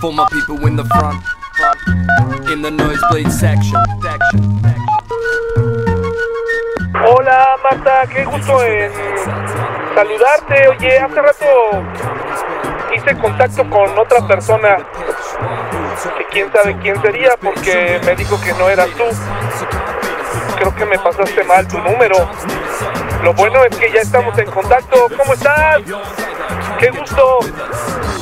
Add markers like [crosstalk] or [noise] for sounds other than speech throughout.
For my people in the front, in the nosebleed section. Hola Marta, qué gusto en saludarte. Oye, hace rato hice contacto con otra persona que quién sabe quién sería porque me dijo que no eras tú. Creo que me pasaste mal tu número. Lo bueno es que ya estamos en contacto. ¿Cómo estás? Qué gusto.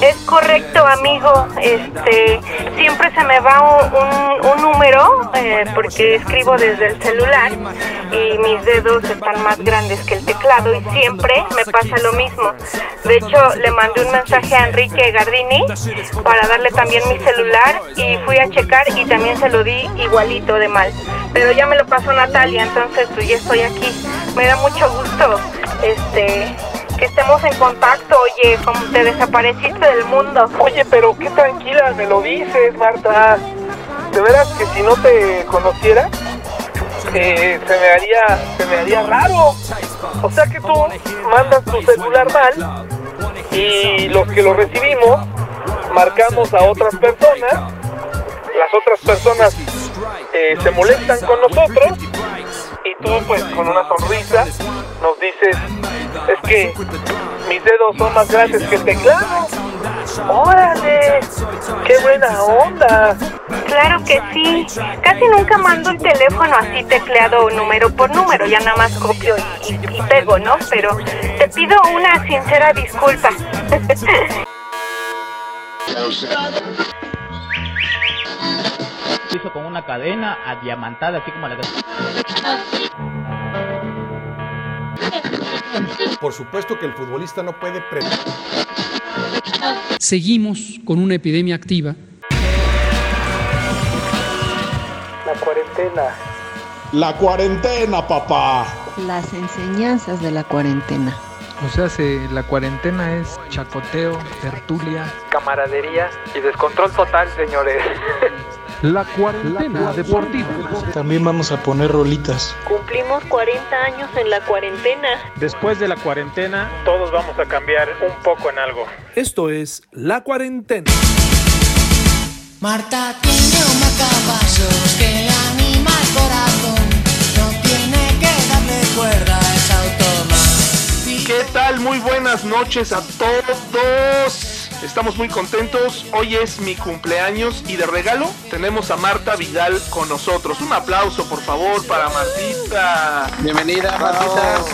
Es correcto, amigo. Este, siempre se me va un, número eh, porque escribo desde el celular y mis dedos están más grandes que el teclado y siempre me pasa lo mismo. De hecho, le mandé un mensaje a Enrique Gardini para darle también mi celular y fui a checar y también se lo di igualito de mal. Pero ya me lo pasó Natalia, entonces pues ya estoy aquí. Me da mucho gusto este que estemos en contacto, oye, como te desapareciste del mundo. Oye, pero qué tranquila me lo dices, Marta. De veras que si no te conociera, eh, se me haría, se me haría raro. O sea que tú mandas tu celular mal y los que lo recibimos marcamos a otras personas. Las otras personas eh, se molestan con nosotros y tú pues con una sonrisa nos dices es que mis dedos son más grandes que el teclado. ¡Órale! ¡Qué buena onda! Claro que sí. Casi nunca mando el teléfono así tecleado número por número, ya nada más copio y, y- y pego, ¿no? Pero te pido una sincera disculpa. hizo con una cadena adiamantada, así como la que... Por supuesto que el futbolista no puede pre Seguimos con una epidemia activa. La cuarentena. La cuarentena, papá. Las enseñanzas de la cuarentena. O sea, se- la cuarentena es chacoteo, tertulia. Camaradería y descontrol total, señores. [laughs] La cuarentena deportiva. También vamos a poner rolitas. Cumplimos 40 años en la cuarentena. Después de la cuarentena, todos vamos a cambiar un poco en algo. Esto es La Cuarentena. Marta tiene un marcapasos que le anima el corazón. No tiene que darle cuerda a ese automóvil. ¿Qué tal? Muy buenas noches a todos. Estamos muy contentos. Hoy es mi cumpleaños y de regalo tenemos a Marta Vidal con nosotros. Un aplauso, por favor, para Martita. Bienvenida, Martita.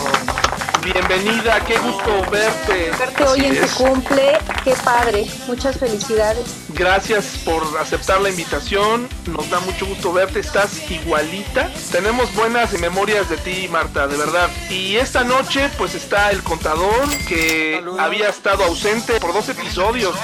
Bienvenida, qué gusto verte. Verte hoy en tu cumple, qué padre. Muchas felicidades. Gracias por aceptar la invitación. Nos da mucho gusto verte. Estás igualita. Tenemos buenas memorias de ti, Marta, de verdad. Y esta noche, pues está el contador que había estado ausente por dos episodios.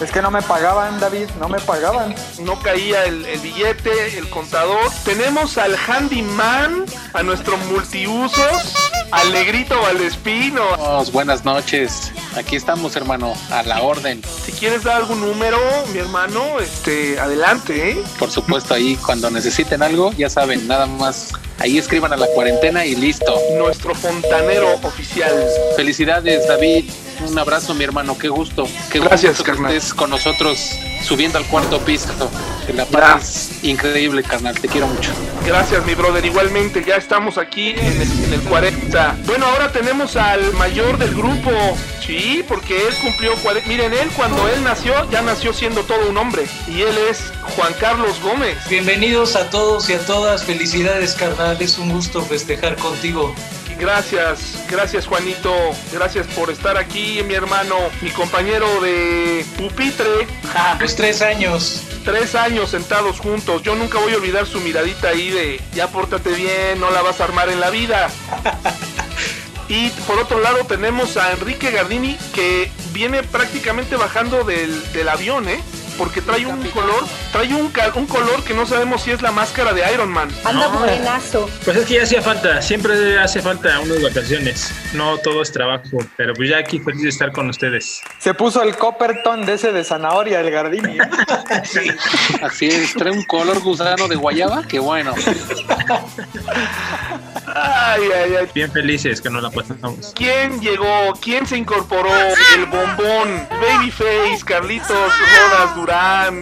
Es que no me pagaban, David, no me pagaban. No caía el, el billete, el contador. Tenemos al handyman, a nuestro multiusos, al negrito Valdespino. Buenos- Buenas noches. Aquí estamos, hermano, a la orden. Si quieres dar algún número, mi hermano, este, adelante, ¿eh? Por supuesto, ahí cuando necesiten algo, ya saben, nada más. Ahí escriban a la cuarentena y listo. Nuestro fontanero oficial. Felicidades, David. Un abrazo, mi hermano. Qué gusto. Qué Gracias, gusto que estés con nosotros subiendo al cuarto piso. Que la paz es increíble, carnal. Te quiero mucho. Gracias, mi brother. Igualmente, ya estamos aquí en el, en el 40. Bueno, ahora tenemos al mayor del grupo. Sí, porque él cumplió 40. Miren, él cuando él nació, ya nació siendo todo un hombre. Y él es Juan Carlos Gómez. Bienvenidos a todos y a todas, felicidades carnal, es un gusto festejar contigo. Gracias, gracias Juanito, gracias por estar aquí, mi hermano, mi compañero de pupitre. Ja. Los tres años. Tres años sentados juntos. Yo nunca voy a olvidar su miradita ahí de ya pórtate bien, no la vas a armar en la vida. [laughs] Y por otro lado tenemos a Enrique Gardini que viene prácticamente bajando del, del avión, ¿eh? Porque trae un color, trae un, un color que no sabemos si es la máscara de Iron Man. Anda buenazo. Pues es que ya hacía falta, siempre hace falta unas vacaciones. No todo es trabajo, pero pues ya aquí feliz de estar con ustedes. Se puso el Copperton de ese de zanahoria, el Gardini. [laughs] Así es, trae un color gusano de guayaba. Que bueno. Ay, ay, ay. Bien felices que no la pasamos. ¿Quién llegó? ¿Quién se incorporó? El bombón, Babyface, Carlitos, Rodas, Durán. La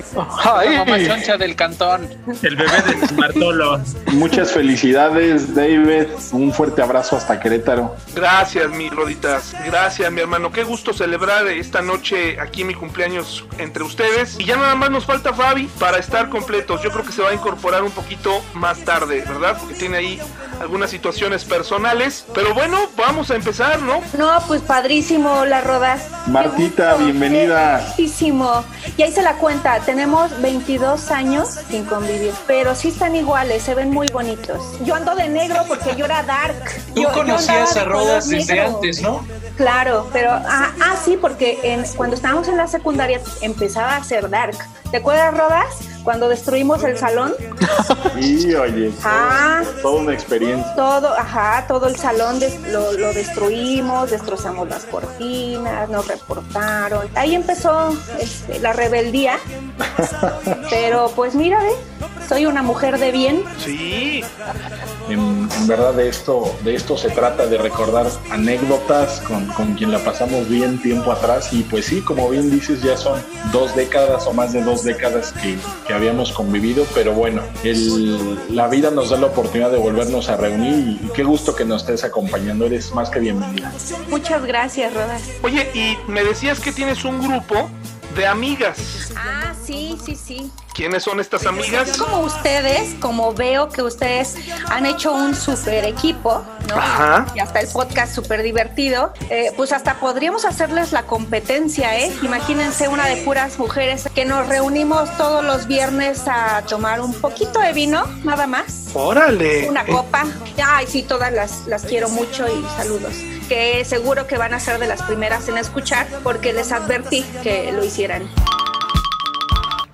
mamá choncha del cantón. El bebé de Martolo. Muchas felicidades, David. Un fuerte abrazo hasta Querétaro. Gracias, mi Roditas. Gracias, mi hermano. Qué gusto celebrar esta noche aquí mi cumpleaños entre ustedes. Y ya nada más nos falta Fabi para estar completos. Yo creo que se va a incorporar un poquito más tarde, ¿verdad? Porque tiene ahí algunas situaciones personales. Pero bueno, vamos a empezar, ¿no? No, pues padrísimo, las rodas. Martita, bienvenida. Padrísimo. Ya hice la cuenta, tenemos 22 años sin convivir, pero sí están iguales, se ven muy bonitos. Yo ando de negro porque yo era dark. Tú Yo- conocías a Rodas desde negro. antes, ¿no? Claro, pero ah, ah, sí, porque en- cuando estábamos en la secundaria empezaba a ser dark. ¿Te acuerdas, Rodas? Cuando destruimos el salón, Y oye, Ah. toda una experiencia. todo, ajá, todo el salón des- lo, lo destruimos, destrozamos las cortinas, nos reportaron. Ahí empezó este, la rebeldía, pero pues mira, ve, soy una mujer de bien. Sí. En, en verdad de esto, de esto se trata, de recordar anécdotas con, con quien la pasamos bien tiempo atrás y pues sí, como bien dices, ya son dos décadas o más de dos décadas que, que habíamos convivido, pero bueno, el- la vida nos da la oportunidad de volvernos a reunir y, y qué gusto que nos estés acompañando, eres más que bienvenida. Muchas gracias, Rodas. Oye, y me decías que tienes un grupo de amigas. Ah, sí, sí, sí. ¿Quiénes son estas amigas? Yo como ustedes, como veo que ustedes han hecho un super equipo, ¿no? Ajá. Y hasta el podcast súper divertido, eh, pues hasta podríamos hacerles la competencia, ¿eh? Imagínense una de puras mujeres que nos reunimos todos los viernes a tomar un poquito de vino, nada más. Órale. Una Eh, copa. Ay, sí, todas las, las quiero mucho y saludos. Que seguro que van a ser de las primeras en escuchar porque les advertí que lo hicieran.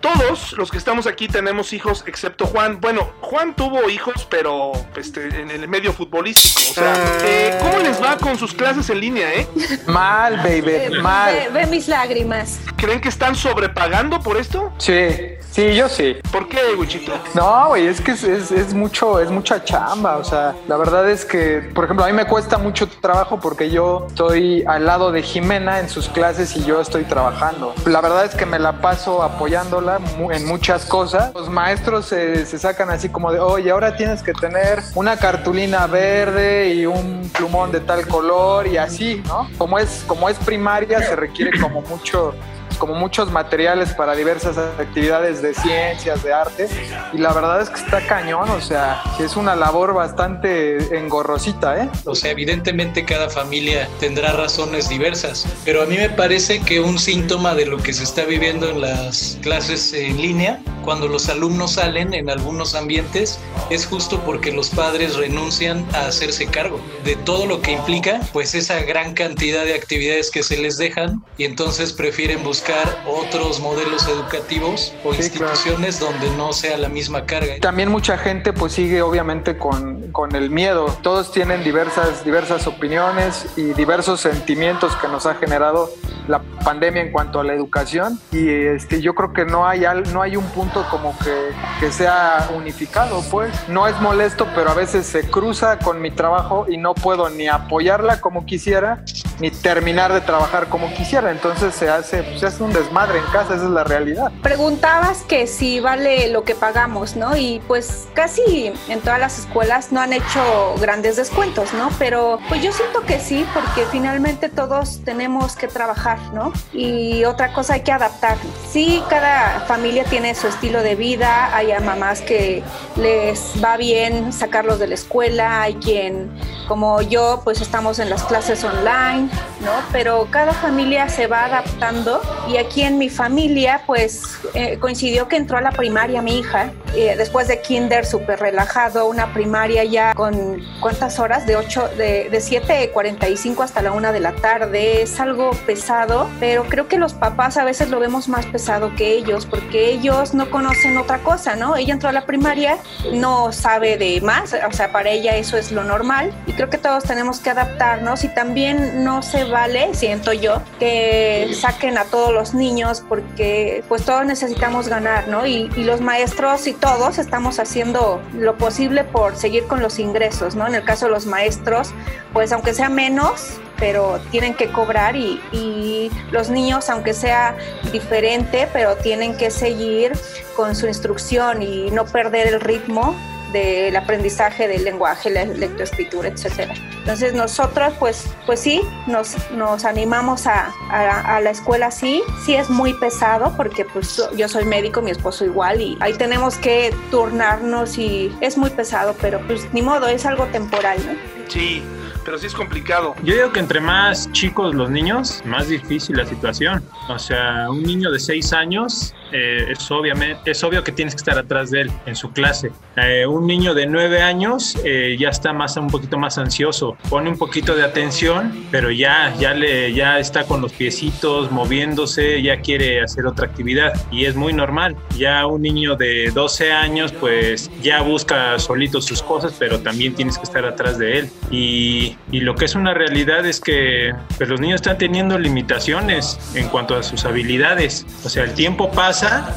Todos los que estamos aquí tenemos hijos, excepto Juan. Bueno, Juan tuvo hijos, pero este, en el medio futbolístico. O sea, eh, ¿cómo les va con sus clases en línea, eh? Mal, baby, Ve, mal. ve mis lágrimas. ¿Creen que están sobrepagando por esto? Sí, sí, yo sí. ¿Por qué, Wichito? No, güey, es que es, es- es mucho, es mucha chamba. O sea, la verdad es que, por ejemplo, a mí me cuesta mucho trabajo porque yo estoy al lado de Jimena en sus clases y yo estoy trabajando. La verdad es que me la paso apoyándola en muchas cosas. Los maestros se, se sacan así como de, oye, ahora tienes que tener una cartulina verde y un plumón de tal color y así, ¿no? Como es, como es primaria, se requiere como mucho como muchos materiales para diversas actividades de ciencias, de arte, y la verdad es que está cañón, o sea, es una labor bastante engorrosita, ¿eh? O sea, evidentemente cada familia tendrá razones diversas, pero a mí me parece que un síntoma de lo que se está viviendo en las clases en línea, cuando los alumnos salen en algunos ambientes, es justo porque los padres renuncian a hacerse cargo de todo lo que implica, pues esa gran cantidad de actividades que se les dejan y entonces prefieren buscar otros modelos educativos o instituciones donde no sea la misma carga. También mucha gente pues sigue obviamente con, con el miedo. Todos tienen diversas, diversas opiniones y diversos sentimientos que nos ha generado la pandemia en cuanto a la educación y este, yo creo que no hay, no hay un punto como que, que sea unificado, pues no es molesto, pero a veces se cruza con mi trabajo y no puedo ni apoyarla como quisiera ni terminar de trabajar como quisiera, entonces se hace, se hace un desmadre en casa, esa es la realidad. Preguntabas que si vale lo que pagamos, ¿no? Y pues casi en todas las escuelas no han hecho grandes descuentos, ¿no? Pero pues yo siento que sí, porque finalmente todos tenemos que trabajar, ¿no? Y otra cosa hay que adaptar. Sí, cada familia tiene su estilo de vida, hay a mamás que les va bien sacarlos de la escuela, hay quien como yo pues estamos en las clases online, ¿no? Pero cada familia se va adaptando y aquí en mi familia pues eh, coincidió que entró a la primaria mi hija, eh, después de kinder súper relajado, una primaria ya con cuántas horas, de 8, de, de 7.45 hasta la 1 de la tarde, es algo pesado pero creo que los papás a veces lo vemos más pesado que ellos, porque ellos no conocen otra cosa, ¿no? Ella entró a la primaria, no sabe de más, o sea, para ella eso es lo normal y creo que todos tenemos que adaptarnos y también no se vale, siento yo, que saquen a todos los niños porque pues todos necesitamos ganar, ¿no? Y, los maestros y todos estamos haciendo lo posible por seguir con los ingresos, ¿no? En el caso de los maestros, pues aunque sea menos, pero tienen que cobrar y, y, los niños, aunque sea diferente, pero tienen que seguir con su instrucción y no perder el ritmo del aprendizaje del lenguaje, la lectoescritura, etcétera. Entonces nosotros, pues, pues sí, nos, nos animamos a, a, a, la escuela, sí, sí es muy pesado porque pues yo soy médico, mi esposo igual y ahí tenemos que turnarnos y es muy pesado, pero pues ni modo, es algo temporal, ¿no? Sí, pero sí es complicado. Yo digo que entre más chicos los niños, más difícil la situación. O sea, un niño de 6 años eh, es, obviamente, es obvio que tienes que estar atrás de él en su clase. Eh, un niño de 9 años eh, ya está más, un poquito más ansioso, pone un poquito de atención, pero ya, ya, le, ya está con los piecitos moviéndose, ya quiere hacer otra actividad y es muy normal. Ya un niño de 12 años pues ya busca solito sus cosas, pero también tienes que estar atrás de él. Y, y lo que es una realidad es que pues, los niños están teniendo limitaciones en cuanto a sus habilidades. O sea, el tiempo pasa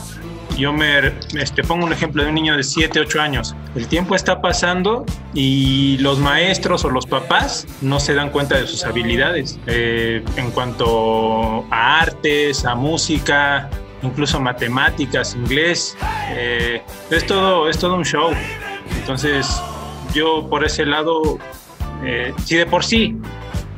yo me este, pongo un ejemplo de un niño de 7, 8 años. El tiempo está pasando y los maestros o los papás no se dan cuenta de sus habilidades eh, en cuanto a artes, a música, incluso matemáticas, inglés. Eh, es, todo, es todo un show. Entonces, yo por ese lado, eh, si de por sí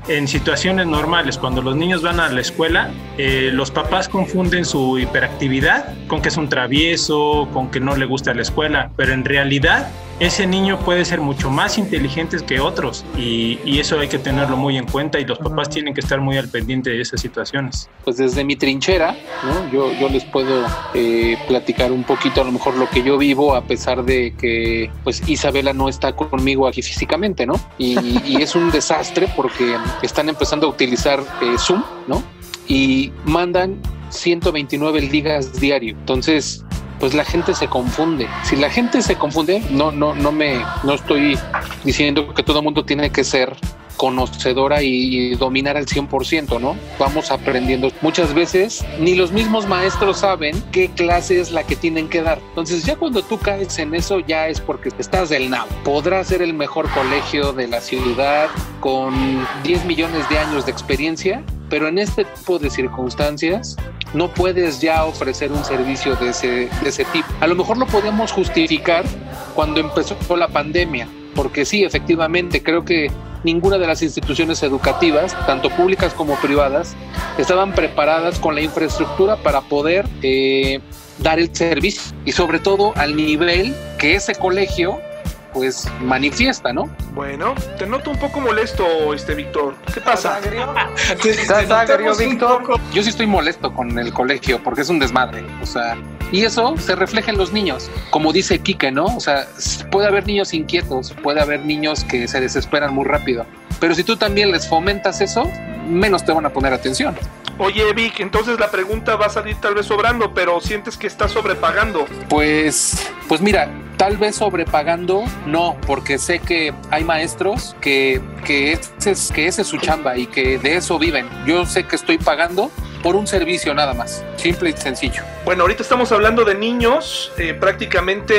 en situaciones normales, cuando los niños van a la escuela, eh, los papás confunden su hiperactividad con que es un travieso, con que no le gusta la escuela, pero en realidad ese niño puede ser mucho más inteligente que otros y, y, eso hay que tenerlo muy en cuenta y los papás tienen que estar muy al pendiente de esas situaciones. Pues desde mi trinchera, ¿no? yo, yo les puedo eh, platicar un poquito a lo mejor lo que yo vivo a pesar de que pues Isabela no está conmigo aquí físicamente, ¿no? Y, y es un desastre porque están empezando a utilizar eh, Zoom, ¿no? Y mandan 129 ligas diario. Entonces, pues la gente se confunde. Si la gente se confunde, no, no, no me, no estoy diciendo que todo el mundo tiene que ser conocedora y, dominar al 100%, ¿no? Vamos aprendiendo. Muchas veces ni los mismos maestros saben qué clase es la que tienen que dar. Entonces ya cuando tú caes en eso ya es porque estás del nabo. Podrá ser el mejor colegio de la ciudad con 10 millones de años de experiencia, pero en este tipo de circunstancias no puedes ya ofrecer un servicio de ese, de ese tipo. A lo mejor lo podemos justificar cuando empezó la pandemia, porque sí, efectivamente, creo que ninguna de las instituciones educativas, tanto públicas como privadas, estaban preparadas con la infraestructura para poder eh, dar el servicio y sobre todo al nivel que ese colegio pues manifiesta, ¿no? Bueno, te noto un poco molesto, este Víctor. ¿Qué pasa? ¿Estás agrio, [laughs] Víctor? Yo sí estoy molesto con el colegio porque es un desmadre, o sea, y eso se refleja en los niños, como dice Quique, ¿no? O sea, puede haber niños inquietos, puede haber niños que se desesperan muy rápido, pero si tú también les fomentas eso, menos te van a poner atención. Oye, Vic, entonces la pregunta va a salir tal vez sobrando, pero sientes que estás sobrepagando. Pues, pues mira, tal vez sobrepagando, no, porque sé que hay maestros que, que, ese es, que ese es su chamba y que de eso viven. Yo sé que estoy pagando por un servicio nada más, simple y sencillo. Bueno, ahorita estamos hablando de niños, eh, prácticamente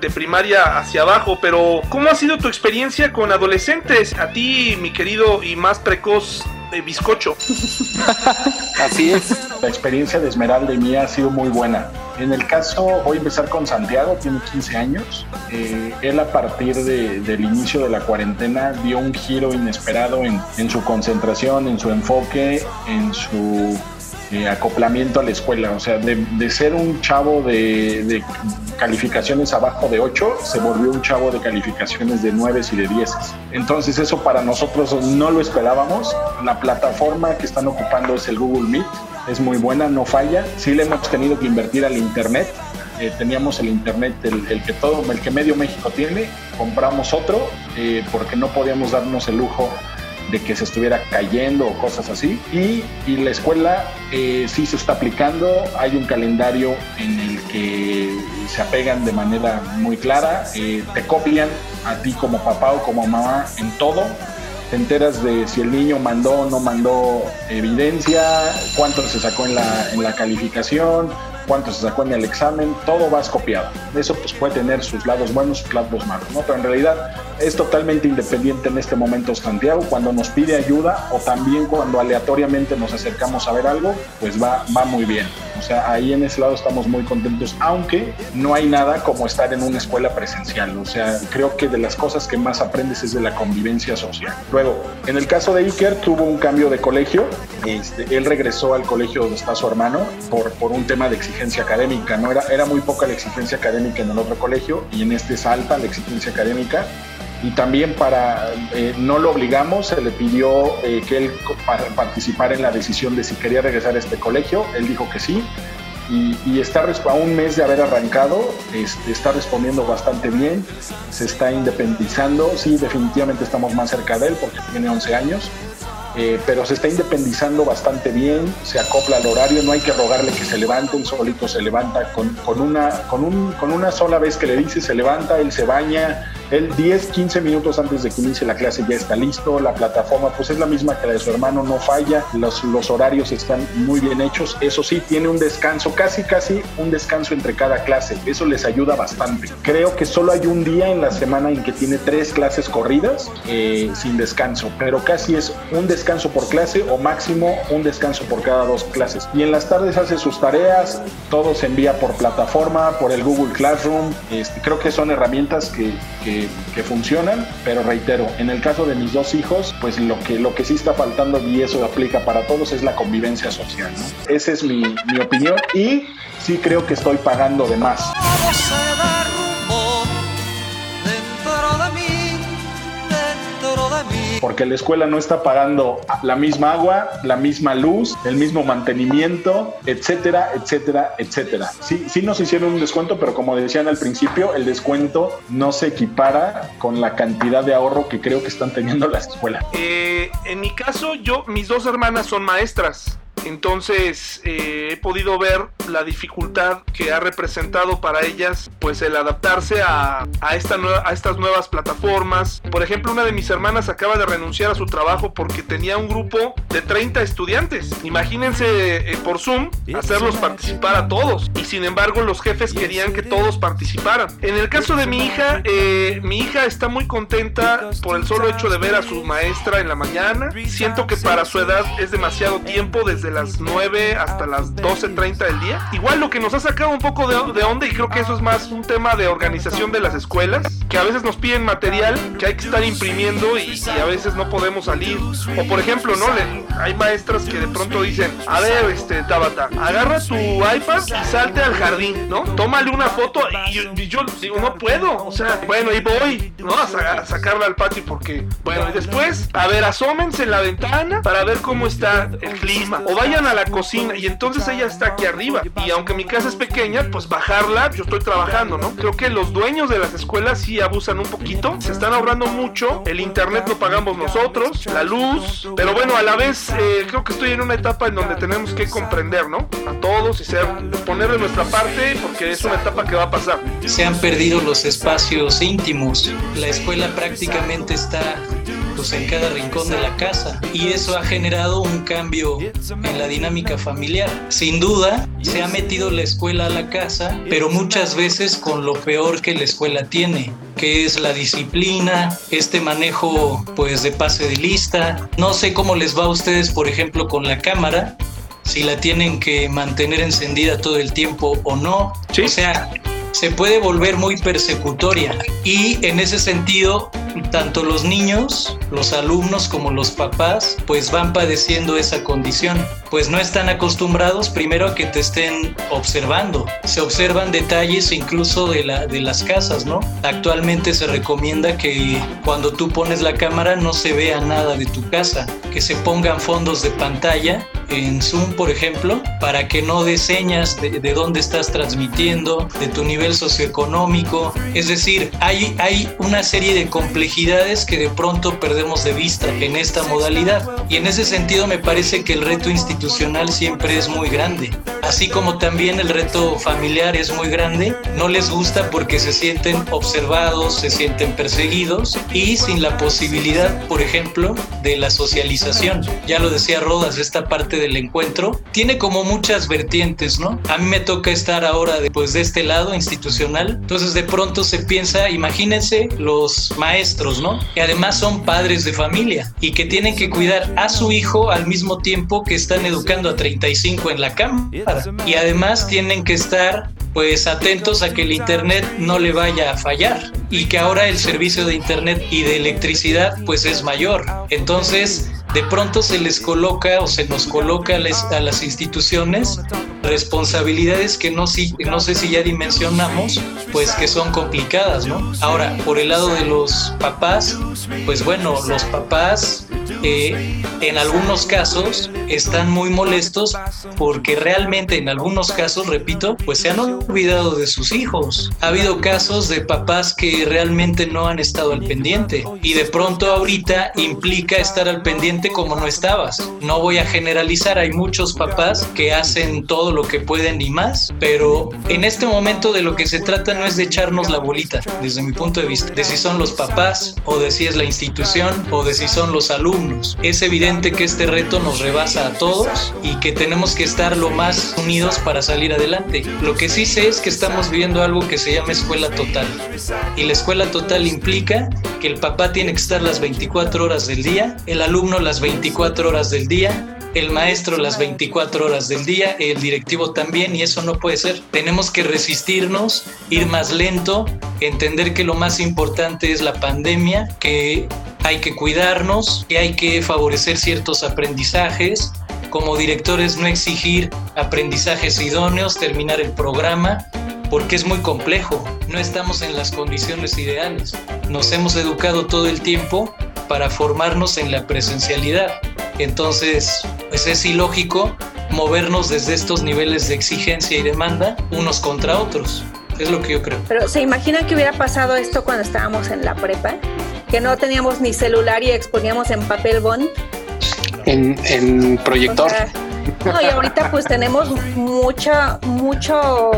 de primaria hacia abajo, pero ¿cómo ha sido tu experiencia con adolescentes? A ti, mi querido y más precoz de bizcocho. [laughs] Así es. La experiencia de Esmeralda y mía ha sido muy buena. En el caso, voy a empezar con Santiago, tiene 15 años. Eh, él a partir de, del inicio de la cuarentena dio un giro inesperado en, en su concentración, en su enfoque, en su acoplamiento a la escuela. O sea, de, ser un chavo de, de, calificaciones abajo de 8, se volvió un chavo de calificaciones de 9 y de 10. Entonces eso para nosotros no lo esperábamos. La plataforma que están ocupando es el Google Meet. Es muy buena, no falla. Sí le hemos tenido que invertir al Internet. Eh, teníamos el internet, el, el, que todo, el que medio México tiene, compramos otro eh, porque no podíamos darnos el lujo de que se estuviera cayendo o cosas así. Y, y la escuela eh, sí se está aplicando, hay un calendario en el que se apegan de manera muy clara, eh, te copian a ti como papá o como mamá en todo, te enteras de si el niño mandó o no mandó evidencia, cuánto se sacó en la, en la calificación, cuánto se sacó en el examen, todo va copiado. Eso pues puede tener sus lados buenos, sus lados malos, ¿no? Pero en realidad es totalmente independiente en este momento Santiago, cuando nos pide ayuda o también cuando aleatoriamente nos acercamos a ver algo, pues va, va muy bien. O sea, ahí en ese lado estamos muy contentos, aunque no hay nada como estar en una escuela presencial. O sea, creo que de las cosas que más aprendes es de la convivencia social. Luego, en el caso de Iker, tuvo un cambio de colegio. Este, él regresó al colegio donde está su hermano por, por un tema de exigencia académica. ¿no? Era, era muy poca la exigencia académica en el otro colegio y en este es alta la exigencia académica y también para eh, no lo obligamos, se le pidió eh, que él para participara en la decisión de si quería regresar a este colegio, él dijo que sí y, está a un mes de haber arrancado, este, está respondiendo bastante bien, se está independizando, sí, definitivamente estamos más cerca de él porque tiene 11 años. Eh, pero se está independizando bastante bien, se acopla al horario, no hay que rogarle que se levante, él solito se levanta con, una, con, un, con una sola vez que le dice se levanta, él se baña, él 10, 15 minutos antes de que inicie la clase ya está listo, la plataforma pues es la misma que la de su hermano, no falla, los, los horarios están muy bien hechos, eso sí, tiene un descanso, casi casi un descanso entre cada clase, eso les ayuda bastante. Creo que solo hay un día en la semana en que tiene tres clases corridas eh, sin descanso, pero casi es un descanso por clase o máximo un descanso por cada dos clases. Y en las tardes hace sus tareas, todo se envía por plataforma, por el Google Classroom, este, creo que son herramientas que, que que, funcionan, pero reitero, en el caso de mis dos hijos, pues lo que, lo que sí está faltando, y eso aplica para todos, es la convivencia social. Esa es mi, mi opinión y sí creo que estoy pagando de más. Porque la escuela no está pagando la misma agua, la misma luz, el mismo mantenimiento, etcétera, etcétera, etcétera. Sí, sí nos hicieron un descuento, pero como decían al principio, el descuento no se equipara con la cantidad de ahorro que creo que están teniendo las escuelas. Eh, en mi caso, yo, mis dos hermanas son maestras. Entonces eh, he podido ver la dificultad que ha representado para ellas pues el adaptarse a, a, esta a estas nuevas plataformas. Por ejemplo, una de mis hermanas acaba de renunciar a su trabajo porque tenía un grupo de 30 estudiantes. Imagínense eh, por Zoom hacerlos participar a todos. Y sin embargo los jefes querían que todos participaran. En el caso de mi hija, eh, mi hija está muy contenta por el solo hecho de ver a su maestra en la mañana. Siento que para su edad es demasiado tiempo desde las 9 hasta las 12.30 del día. Igual lo que nos ha sacado un poco de, de onda y creo que eso es más un tema de organización de las escuelas, que a veces nos piden material que hay que estar imprimiendo y, y a veces no podemos salir. O por ejemplo, ¿no? Le, hay maestras que de pronto dicen, a ver, este, Tabata, agarra tu iPad y salte al jardín, ¿no? Tómale una foto y y yo digo, no puedo. O sea, bueno, ahí voy, ¿no? A, a sacarla al patio porque, bueno, y después, a ver, asómense en la ventana para ver cómo está el clima. O vayan a la cocina y entonces ella está aquí arriba. Y aunque mi casa es pequeña, pues bajarla, yo estoy trabajando, ¿no? Creo que los dueños de las escuelas sí abusan un poquito, se están ahorrando mucho, el internet lo pagamos nosotros, la luz, pero bueno, a la vez eh, creo que estoy en una etapa en donde tenemos que comprender, ¿no? A todos y ser, poner de nuestra parte porque es una etapa que va a pasar. Se han perdido los espacios íntimos, la escuela prácticamente está en cada rincón de la casa y eso ha generado un cambio en la dinámica familiar. Sin duda, se ha metido la escuela a la casa, pero muchas veces con lo peor que la escuela tiene, que es la disciplina, este manejo pues de pase de lista. No sé cómo les va a ustedes, por ejemplo, con la cámara, si la tienen que mantener encendida todo el tiempo o no. ¿Sí? O sea, se puede volver muy persecutoria. Y en ese sentido tanto los niños, los alumnos como los papás pues van padeciendo esa condición. Pues no están acostumbrados primero a que te estén observando. Se observan detalles incluso de, la, de las casas no actualmente se recomienda que cuando tú pones la cámara no se vea nada de tu casa que se pongan fondos de pantalla en Zoom, por ejemplo, para que no des señas de, de dónde estás transmitiendo, de tu nivel socioeconómico. Es decir, hay, hay una serie de complejidades que de pronto perdemos de vista en esta modalidad. Y en ese sentido me parece que el reto institucional siempre es muy grande. Así como también el reto familiar es muy grande, no les gusta porque se sienten observados, se sienten perseguidos y sin la posibilidad, por ejemplo, de la socialización. Ya lo decía Rodas, esta parte del encuentro tiene como muchas vertientes, ¿no? A mí me toca estar ahora después de este lado institucional, entonces de pronto se piensa, imagínense los maestros, ¿no? Que además son padres de familia y que tienen que cuidar a su hijo al mismo tiempo que están educando a 35 en la cámara y además tienen que estar pues atentos a que el internet no le vaya a fallar y que ahora el servicio de internet y de electricidad pues es mayor. Entonces, de pronto se les coloca o se nos coloca a las, instituciones responsabilidades que no, si, no sé si ya dimensionamos, pues que son complicadas, ¿no? Ahora, por el lado de los papás, pues bueno, los papás eh, en algunos casos están muy molestos porque realmente en algunos casos, repito, pues se han olvidado de sus hijos. Ha habido casos de papás que realmente no han estado al pendiente y de pronto ahorita implica estar al pendiente como no estabas. No voy a generalizar, hay muchos papás que hacen todo lo que pueden y más, pero en este momento de lo que se trata no es de echarnos la bolita, desde mi punto de vista, de si son los papás o de si es la institución o de si son los alumnos. Es evidente que este reto nos rebasa a todos y que tenemos que estar lo más unidos para salir adelante. Lo que sí sé es que estamos viviendo algo que se llama escuela total. Y la escuela total implica que el papá tiene que estar las 24 horas del día, el alumno las 24 horas del día, el maestro las 24 horas del día, el directivo también, y eso no puede ser. Tenemos que resistirnos, ir más lento, entender que lo más importante es la pandemia, que hay que cuidarnos, que hay que favorecer ciertos aprendizajes, como directores no exigir aprendizajes idóneos, terminar el programa, porque es muy complejo, no estamos en las condiciones ideales. Nos hemos educado todo el tiempo para formarnos en la presencialidad. Entonces, pues es ilógico movernos desde estos niveles de exigencia y demanda unos contra otros. Es lo que yo creo. Pero ¿se imagina que hubiera pasado esto cuando estábamos en la prepa? Que no teníamos ni celular y exponíamos en papel bond. En, en proyector. O sea, no, y ahorita pues tenemos mucha, mucho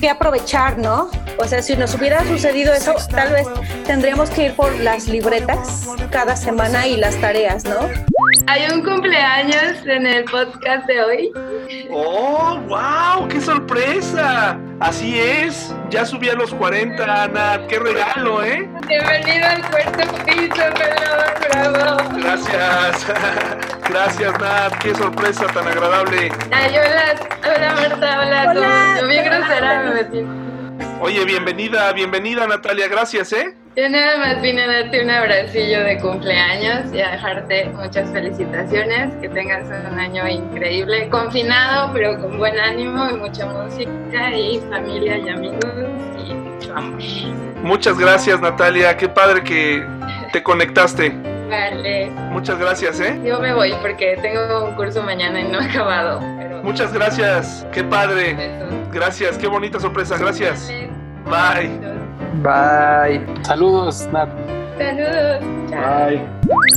que aprovechar, ¿no? O sea, si nos hubiera sucedido eso, tal vez tendríamos que ir por las libretas cada semana y las tareas, ¿no? Hay un cumpleaños en el podcast de hoy. ¡Oh, wow! ¡Qué sorpresa! Así es, ya subí a los 40, Ana. ¡Qué regalo, eh! Bienvenido al cuarto piso, Pedro Bravo. Gracias. [laughs] Gracias, Nat. Qué sorpresa tan agradable. Ay, hola, hola Marta, hola. Hola. Yo bien grosera me metí. Oye, bienvenida, bienvenida, Natalia. Gracias, ¿eh? Yo nada más vine a darte un abracillo de cumpleaños y a dejarte muchas felicitaciones, que tengas un año increíble, confinado, pero con buen ánimo y mucha música y familia y amigos y mucho amor. Muchas gracias, Natalia. Qué padre que te conectaste. Vale, Muchas gracias, ¿eh? yo me voy porque tengo un curso mañana y no he acabado. Pero Muchas gracias. Qué padre. Gracias. Qué bonita sorpresa. Gracias. Bye. Bye. Saludos, Nat. saludos. Bye.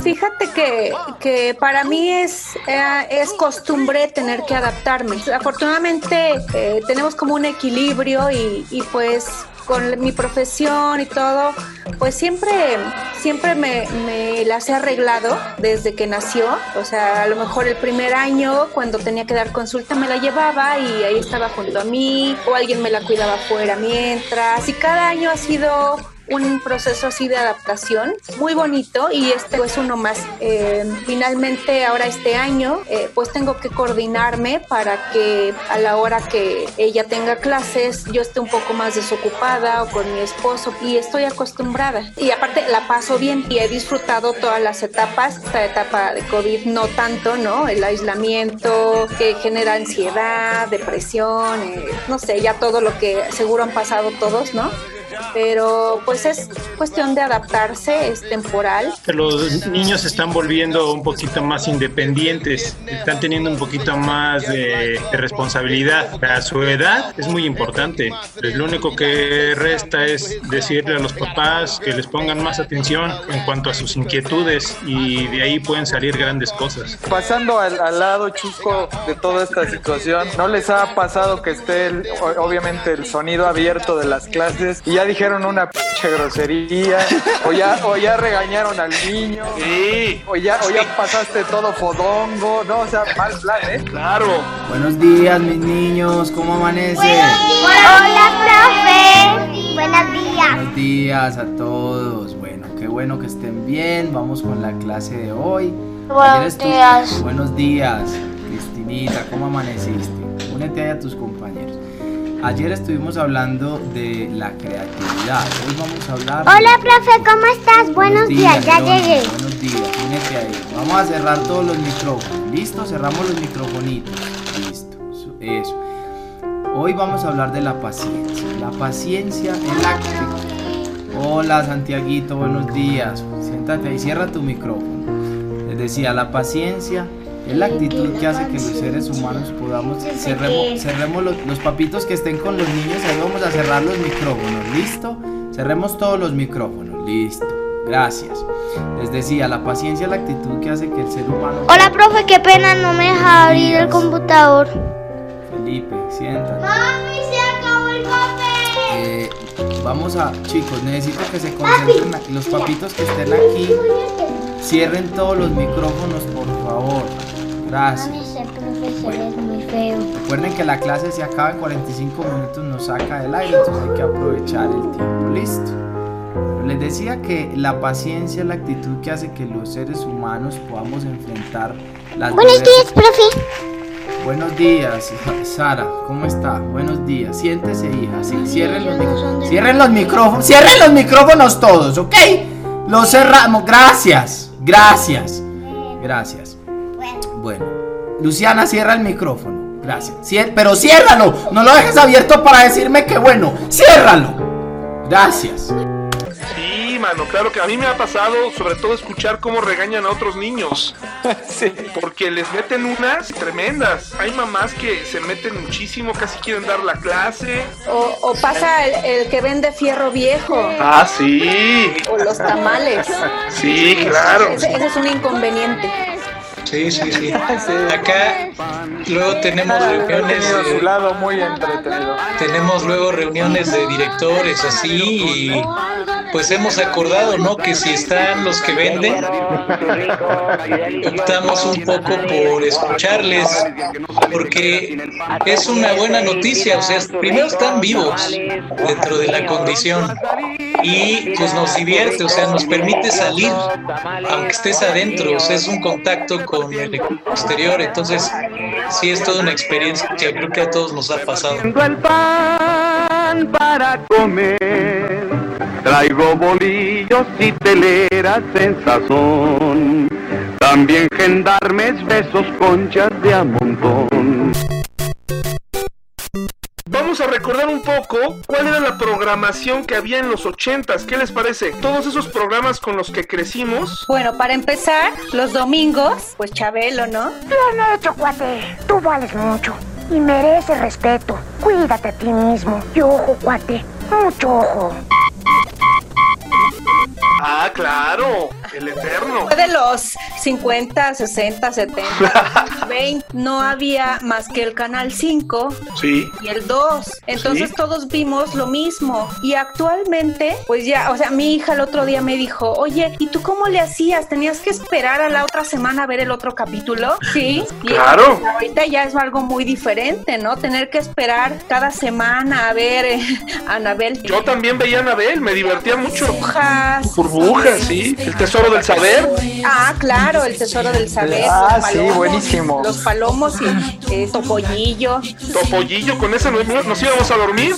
Fíjate que, que para mí es, eh, es costumbre tener que adaptarme. Afortunadamente eh, tenemos como un equilibrio y, y pues con mi profesión y todo, pues siempre, siempre me, las he arreglado desde que nació. O sea, a lo mejor el primer año, cuando tenía que dar consulta, me la llevaba y ahí estaba junto a mí, o alguien me la cuidaba afuera mientras. Y cada año ha sido un proceso así de adaptación muy bonito y este es uno más. Eh, finalmente ahora este año eh, pues tengo que coordinarme para que a la hora que ella tenga clases yo esté un poco más desocupada o con mi esposo y estoy acostumbrada y aparte la paso bien y he disfrutado todas las etapas, esta etapa de COVID no tanto, ¿no? El aislamiento que genera ansiedad, depresión, eh, no sé, ya todo lo que seguro han pasado todos, ¿no? Pero pues es cuestión de adaptarse, es temporal. Los niños se están volviendo un poquito más independientes, están teniendo un poquito más de, de responsabilidad. A su edad es muy importante. Pues lo único que resta es decirle a los papás que les pongan más atención en cuanto a sus inquietudes y de ahí pueden salir grandes cosas. Pasando al, al lado chusco de toda esta situación, ¿no les ha pasado que esté el- obviamente el sonido abierto de las clases y ya dijeron una pinche grosería o ya, o ya regañaron al niño? O ya, o ya pasaste todo fodongo, no, o sea, mal plan, ¿eh? Claro. Buenos días, mis niños, ¿cómo amanecen? Hola, profe. Buenos días. Buenos días a todos. Bueno, qué bueno que estén bien. Vamos con la clase de hoy. Buenos días. Buenos días, Cristinita, ¿cómo amaneciste? Únete ahí a tus compañeros. Ayer estuvimos hablando de la creatividad. Hoy vamos a hablar. Hola, profe, ¿cómo estás? Buenos días, ya llegué. Buenos días, únete ahí. Vamos a cerrar todos los micrófonos. ¿Listo? Cerramos los microfonitos. Listo. Eso-. Hoy vamos a hablar de la paciencia. La paciencia es la. Hola Santiaguito, buenos días. Siéntate ahí, cierra tu micrófono. Les decía, la paciencia es la actitud que hace que los seres humanos podamos cerremos, cerremos los, los papitos que estén con los niños, ahí vamos a cerrar los micrófonos, ¿listo? Cerremos todos los micrófonos, listo. Gracias. Les decía, la paciencia es la actitud que hace que el ser humano Hola, profe, qué pena, no me deja abrir el computador. Felipe, siéntate. Mami, se acabó el papel. Eh, vamos a, chicos, necesito que se concentren. Los papitos que estén aquí, cierren todos los micrófonos, por favor. Gracias. Ese profesor es muy feo. Recuerden que la clase se acaba en 45 minutos, nos saca del aire, entonces hay que aprovechar el tiempo. Listo. Les decía que la paciencia es la actitud que hace que los seres humanos podamos enfrentar las Buenos diversas- días, profe. Buenos días, Sara, ¿cómo está? Buenos días. Siéntese, hija. Sí, cierren los, mic- cierren los micrófonos. Cierren los micrófonos todos, ¿ok? Los cerramos. Gracias. Gracias. Gracias. Luciana, cierra el micrófono. Gracias. Cier- pero ciérralo. No lo dejes abierto para decirme que bueno. Ciérralo. Gracias. Sí, mano, claro que a mí me ha pasado, sobre todo escuchar cómo regañan a otros niños. [laughs] Sí. Porque les meten unas tremendas. Hay mamás que se meten muchísimo, casi quieren dar la clase. O, o pasa el, el que vende fierro viejo. Ah, sí. O los tamales. Sí, claro. Ese, ese es un inconveniente. Sí, sí, sí. Acá luego tenemos reuniones. Tenido su lado muy entretenido. tenemos luego reuniones de directores así y pues hemos acordado, ¿no? Que si están los que venden, optamos un poco por escucharles porque es una buena noticia, o sea, primero están vivos dentro de la condición y pues nos divierte, o sea, nos permite salir aunque estés adentro, o sea, es un contacto con el exterior, entonces sí es toda una experiencia, creo que a todos nos ha pasado. El pan para comer. Traigo bolillos y teleras en sazón. También gendarmes, besos, conchas de a montón. Vamos a recordar un poco cuál era la programación que había en los ochentas. ¿Qué les parece? Todos esos programas con los que crecimos. Bueno, para empezar, los domingos, pues Chabelo, ¿no? Bien hecho, cuate. Tú vales mucho y mereces respeto. Cuídate a ti mismo. Y ojo, cuate. Mucho ojo. Ah, claro. El eterno. Fue de los 50, 60, 70, 20. No había más que el canal 5 Sí. y el 2. Entonces Sí. todos vimos lo mismo. Y actualmente, pues ya, o sea, mi hija el otro día me dijo, oye, ¿y tú cómo le hacías? ¿Tenías que esperar a la otra semana a ver el otro capítulo? Sí. Y Claro. ahorita ya es algo muy diferente, ¿no? Tener que esperar cada semana a ver eh, a [laughs] Anabel. Yo también veía a Anabel, me divertía mucho. Burbujas, sí. El tesoro del saber. Ah, claro, el tesoro del saber. Ah, sí, buenísimo. Los palomos y eh, topollillo. Topollillo, con ese nos, nos íbamos a dormir.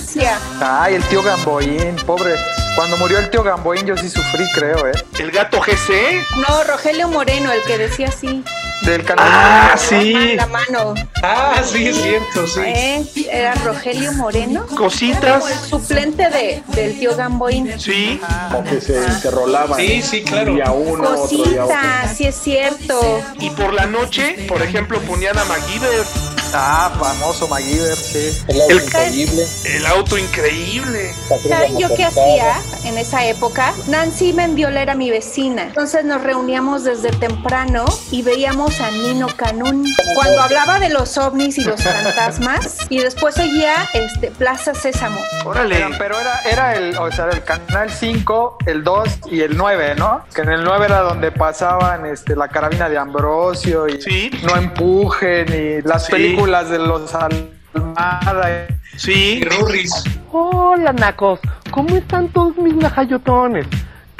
Ay, el tío Gamboín, pobre. Cuando murió el tío Gamboín yo sí sufrí, creo, ¿eh? El gato GC. No, Rogelio Moreno, el que decía así. Del canal. Ah, sí. La mano. Ah, sí, es cierto, sí. Eh, Era Rogelio Moreno. Cositas. Era el suplente de, del tío Gamboín. Sí. Como que se, se rolaban. Sí, sí, claro. Día uno, otro día otro. Cositas, sí es cierto. Y por la noche, por ejemplo, ponían a MacGyver. Ah, famoso MacGyver, sí. El auto increíble. El auto increíble. ¿Saben yo qué hacía en esa época? Nancy Mendiola era mi vecina. Entonces nos reuníamos desde temprano y veíamos a Nino Canún. Cuando hablaba de los ovnis y los fantasmas. Y después seguía este, Plaza Sésamo. Órale. Pero, pero era, era el, o sea, el canal 5, el 2 y el 9, ¿no? Que en el 9 era donde pasaban este, la carabina de Ambrosio y Sí. No Empujen y las Sí. películas de los Almada. Sí. Rurris. Hola, nacos. ¿Cómo están todos mis najayotones?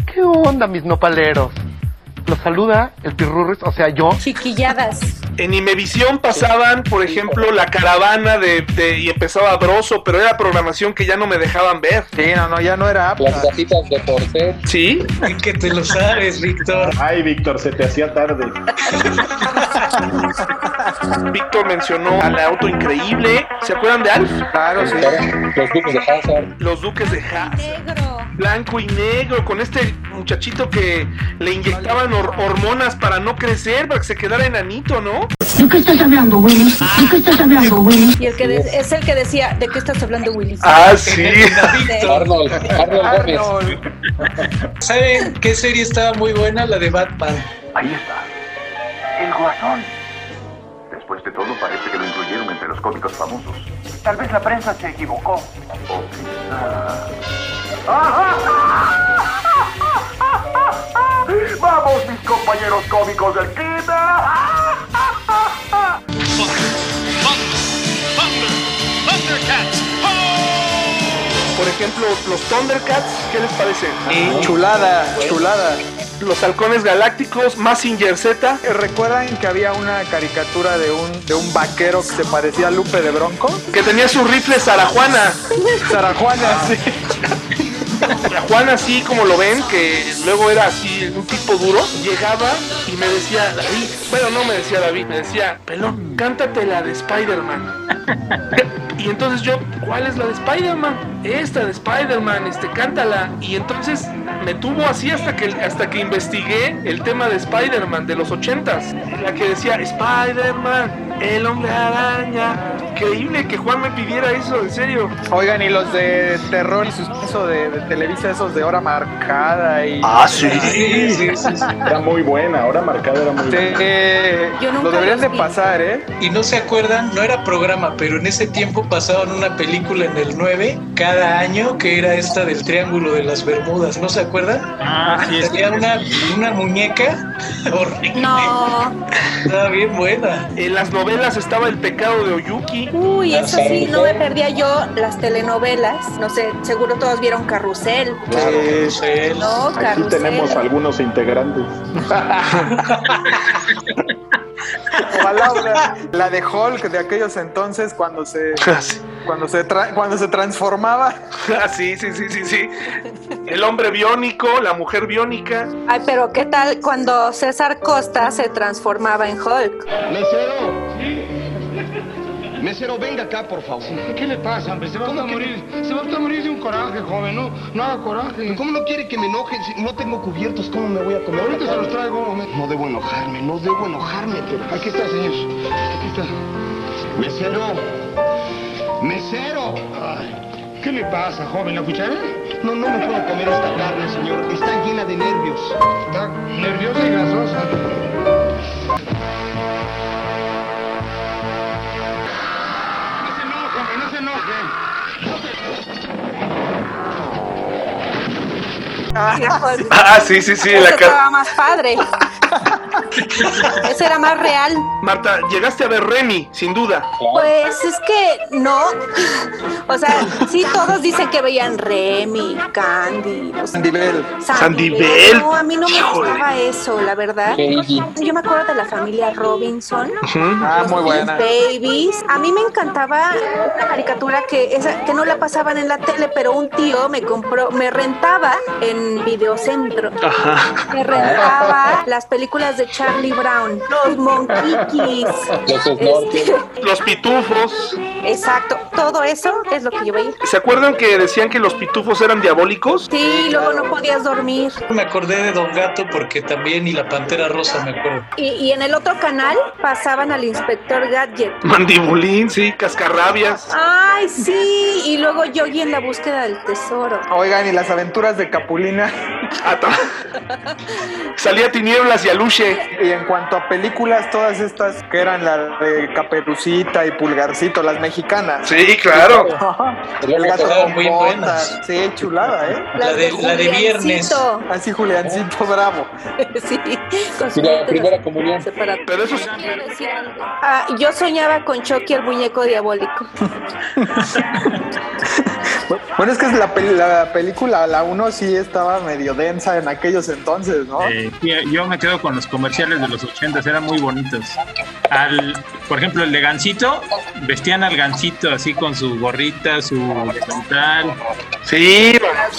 ¿Qué onda, mis nopaleros? Los saluda el Pirurris, o sea, yo. Chiquilladas. En Imevisión pasaban, por ejemplo, la caravana de, de- y empezaba Broso, pero era programación que ya no me dejaban ver. Sí, no, no, ya no era Las gatitas de Porcel. ¿Sí? Ay, que te lo sabes, Víctor. Ay, Víctor, se te hacía tarde. Víctor mencionó al auto increíble. ¿Se acuerdan de Alf? Claro, sí. Los duques de Hazard. Los Duques de Hazard. Negro. Blanco y negro, con este muchachito que le inyectaban hor- hormonas para no crecer, para que se quedara enanito, ¿no? ¿De qué estás hablando, Willy? ¿De qué estás hablando, Willy? Y el que es el que decía, ¿de qué estás hablando, Willy? Ah, sí. [laughs] Arnold, Arnold Gómez. ¿Saben qué serie estaba muy buena? La de Batman. Ahí está. El guasón. Después de todo, parece que lo incluyeron entre los cómicos famosos. Tal vez la prensa se equivocó. O quizá... ¡Vamos, mis compañeros cómicos del kinder! Por ejemplo, los Thundercats, ¿qué les parece? Chulada, chulada. Los halcones galácticos, Massinger Z. Eh, ¿Recuerdan que había una caricatura de un, de un vaquero que se parecía a Lupe de Bronco? Que tenía su rifle Sarajuana. Sarajuana, sí. [laughs] [laughs] La Juana, así como lo ven, que luego era así, un tipo duro, llegaba y me decía, David, bueno, no me decía David, me decía, pelón, cántate la de Spider-Man. [laughs] Y entonces yo, ¿cuál es la de Spider-Man? Esta de Spider-Man, este, cántala. Y entonces me tuvo así hasta que, hasta que investigué el tema de Spider-Man de los ochentas. La que decía, Spider-Man, el hombre araña. Increíble que Juan me pidiera eso, en serio. Oigan, y los de terror y suspenso de, de Televisa, esos de hora marcada y... Ah, sí. Sí, sí, sí. sí. Era muy buena, ahora marcada era muy Sí, buena. Yo nunca lo deberían de pasar, ¿eh? Y no se acuerdan, no era programa, pero en ese tiempo pasaban una película en el 9 cada año que era esta del Triángulo de las Bermudas, ¿no se acuerdan? Ah, sí, Tenía una, una muñeca [laughs] horrible. No. Estaba bien buena. En las novelas estaba El pecado de Oyuki. Uy, eso sí, no me perdía yo las telenovelas. No sé, seguro todos vieron Carrusel. Carrusel. No, Aquí Carrusel. tenemos algunos integrantes. [laughs] [laughs] O a Laura, [laughs] la de Hulk de aquellos entonces cuando se cuando se tra- cuando se transformaba. [laughs] Ah, sí, sí, sí, sí, sí. El hombre biónico, la mujer biónica. Ay, pero ¿qué tal cuando César Costa se transformaba en Hulk? Mesero. Mesero, venga acá, por favor. ¿Qué le pasa, hombre? Se va a morir. Se va a morir de un coraje, joven. No, no haga coraje. ¿Cómo no quiere que me enoje? Si no tengo cubiertos, ¿cómo me voy a comer? Ahorita se los traigo. No debo enojarme, no debo enojarme, pero... Aquí está, señor. Aquí está. Mesero. Mesero. Ay, ¿Qué le pasa, joven? ¿La cuchara? No, no me puedo comer esta carne, señor. Está llena de nervios. Está nerviosa y grasosa. Ah, sí, sí, sí, Ese la estaba más padre. Ese era más real. Marta, llegaste a ver Remy, sin duda. Pues es que no. O sea, sí, todos dicen que veían Remy, Candy, los- Sandivel. Sandivel. No, a mí no me gustaba eso, la verdad. Yo me acuerdo de la familia Robinson. Ah, muy buena. Babies. A mí me encantaba una caricatura que esa, que no la pasaban en la tele, pero un tío me compró, me rentaba en Videocentro. Ajá. Me rentaba las películas de Charlie Brown, los Monquiquis. Los snorkels. Los pitufos. Exacto, todo eso es lo que yo veía. ¿Se acuerdan que decían que los pitufos eran diabólicos? Sí, luego no podías dormir. Me acordé de Don Gato porque también y la Pantera Rosa me acuerdo. Y, y en el otro canal pasaban al inspector Gadget. Mandibulín, sí, cascarrabias. Ay, sí, y luego Yogi en la búsqueda del tesoro. Oigan, y las aventuras de Capulina. Salía Tinieblas y Aluche. Y en cuanto a películas, todas estas que eran la de Caperucita y Pulgarcito, las mexicanas. Sí, claro. [laughs] El gato con muy botas. buenas. Sí, chulada, ¿eh? La de, la de viernes. Así Juliancito Bravo. [laughs] sí, con Y la primera comunión. Pero eso es... Ah, yo soñaba con Chucky el muñeco diabólico. [laughs] Bueno, es que es la, peli- la película, la 1 sí estaba medio densa en aquellos entonces, ¿no? Eh, sí, yo me quedo con los comerciales de los 80, eran muy bonitos. Al, por ejemplo, el de Gancito, vestían al Gancito así con su gorrita, su dental. Sí,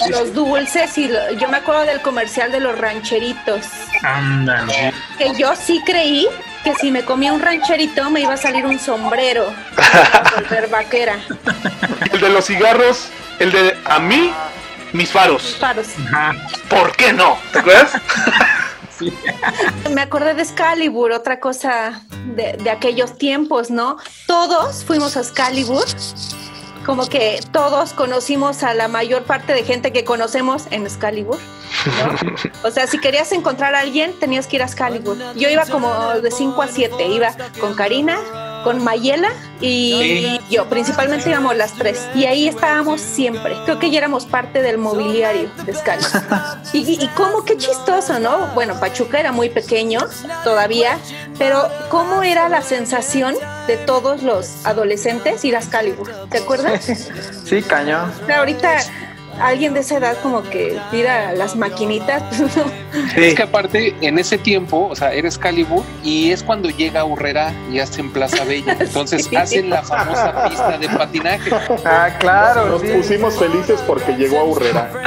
Los dulces y lo- yo me acuerdo del comercial de los rancheritos. ándale. Que yo sí creí que si me comía un rancherito me iba a salir un sombrero. [laughs] para volver vaquera. El de los cigarros, el de a mí, mis faros. Faros. ¿Por qué no? ¿Te acuerdas? [laughs] Me acordé de Excalibur, otra cosa de, de aquellos tiempos, ¿no? Todos fuimos a Excalibur. Como que todos conocimos a la mayor parte de gente que conocemos en Excalibur. ¿No? O sea, si querías encontrar a alguien, tenías que ir a Excalibur. Yo iba como de 5 a 7. Iba con Karina, con Mayela y yo. Principalmente íbamos las tres. Y ahí estábamos siempre. Creo que ya éramos parte del mobiliario de Excalibur. [laughs] Y, y, y cómo, qué chistoso, ¿no? Bueno, Pachuca era muy pequeño todavía, pero ¿cómo era la sensación de todos los adolescentes ir a Excalibur? ¿Te acuerdas? [laughs] Sí, cañón. Ahorita alguien de esa edad como que tira las maquinitas. [laughs] Es que aparte, en ese tiempo, o sea, eres Calibur y es cuando llega Urrera y hacen Plaza Bella. [laughs] Entonces Sí. hacen la famosa pista de patinaje. Ah, claro. Nos sí. pusimos felices porque llegó a Urrera. [laughs]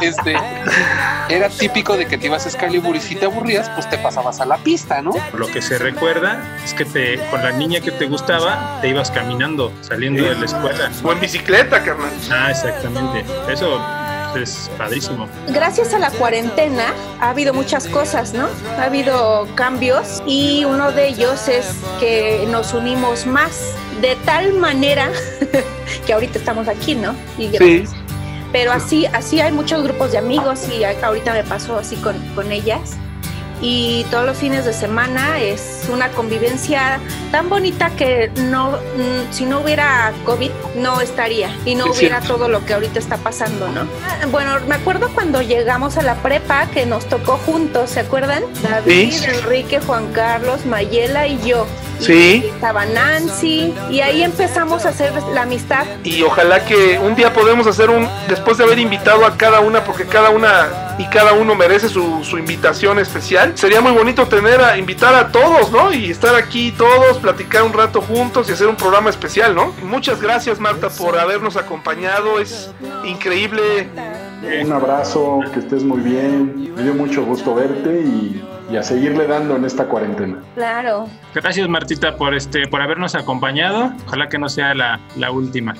Este, era típico de que te ibas a Excalibur y si te aburrías, pues te pasabas a la pista, ¿no? Lo que se recuerda es que te, con la niña que te gustaba, te ibas caminando, saliendo de la escuela. O en bicicleta, carnal. Ah, exactamente. Eso es padrísimo. Gracias a la cuarentena ha habido muchas cosas, ¿no? Ha habido cambios y uno de ellos es que nos unimos más de tal manera [laughs] que ahorita estamos aquí, ¿no? Y Sí. Pero así, así hay muchos grupos de amigos y ahorita me pasó así con, con ellas. Y todos los fines de semana es una convivencia tan bonita que no, mm, si no hubiera COVID no estaría y no Es hubiera cierto. todo lo que ahorita está pasando, ¿no? Bueno, me acuerdo cuando llegamos a la prepa que nos tocó juntos, ¿se acuerdan? David, Sí. Enrique, Juan Carlos, Mayela y yo. Y Sí. estaba Nancy y ahí empezamos a hacer la amistad. Y ojalá que un día podamos hacer un, después de haber invitado a cada una, porque cada una y cada uno merece su, su invitación especial, sería muy bonito tener a invitar a todos, ¿no? Y estar aquí todos, platicar un rato juntos y hacer un programa especial, ¿no? Muchas gracias Marta por habernos acompañado, es increíble. Un abrazo, que estés muy bien. Me dio mucho gusto verte y, y a seguirle dando en esta cuarentena. Claro. Gracias Martita por este, por habernos acompañado. Ojalá que no sea la, la última.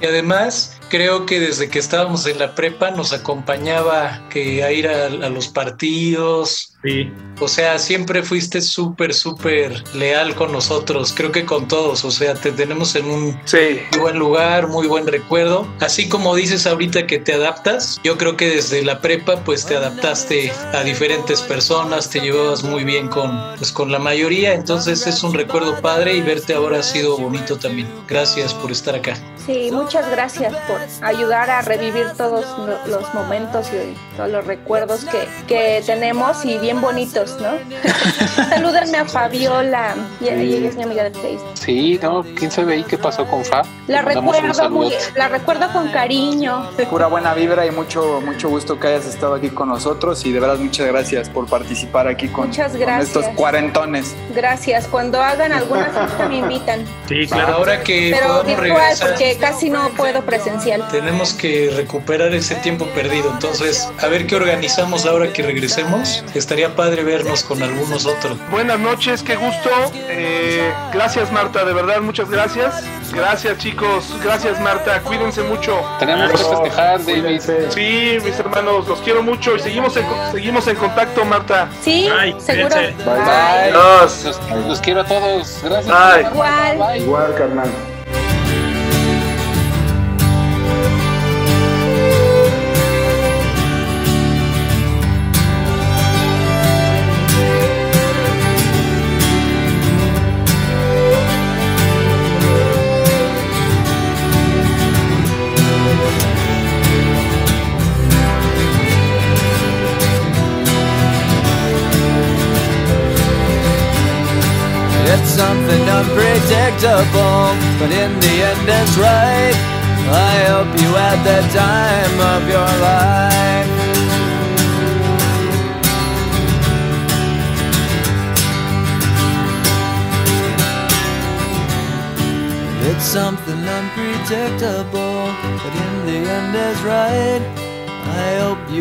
Y además, creo que desde que estábamos en la prepa nos acompañaba que a ir a, a los partidos. Sí. O sea, siempre fuiste súper, súper leal con nosotros. Creo que con todos. O sea, te tenemos en un muy buen lugar, muy buen recuerdo. Así como dices ahorita que te adaptas, yo creo que desde la prepa pues te adaptaste a diferentes personas, te llevaste llevabas muy bien con, pues, con la mayoría, entonces es un recuerdo padre y verte ahora ha sido bonito también. Gracias por estar acá. Sí, muchas gracias por ayudar a revivir todos lo- los momentos y todos los recuerdos que, que tenemos y bien bonitos, ¿no? [laughs] Salúdenme a Fabiola, y ella es mi amiga de Facebook. Sí, ¿no? ¿Quién sabe ahí qué pasó con Fa? La recuerdo, muy, la recuerdo con cariño. Pura buena vibra y mucho, mucho gusto que hayas estado aquí con nosotros y de verdad muchas gracias por participar aquí con, Muchas con gracias. estos cuarentones. Gracias. Cuando hagan [laughs] alguna fiesta me invitan. Sí, claro. Ahora que Pero podamos virtual, regresar, porque casi no puedo presencial. tenemos que recuperar ese tiempo perdido. Entonces, a ver qué organizamos ahora que regresemos. Estaría padre vernos con algunos otros. Buenas noches, qué gusto. Eh, gracias Marta, de verdad, muchas gracias. Gracias chicos, gracias Marta, cuídense mucho. Tenemos que festejar, David. Sí, mis hermanos, los quiero mucho y seguimos en, seguimos en contacto, Marta. Sí, seguro. Bye. Los, los, los quiero a todos. Gracias. Bye. Igual. Igual, carnal.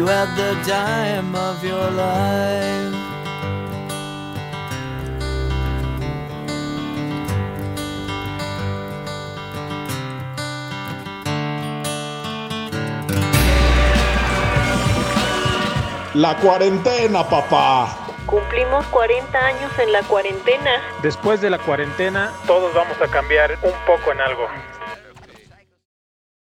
You had the time of your life. La cuarentena, papá. Cumplimos 40 años en la cuarentena. Después de la cuarentena, todos vamos a cambiar un poco en algo.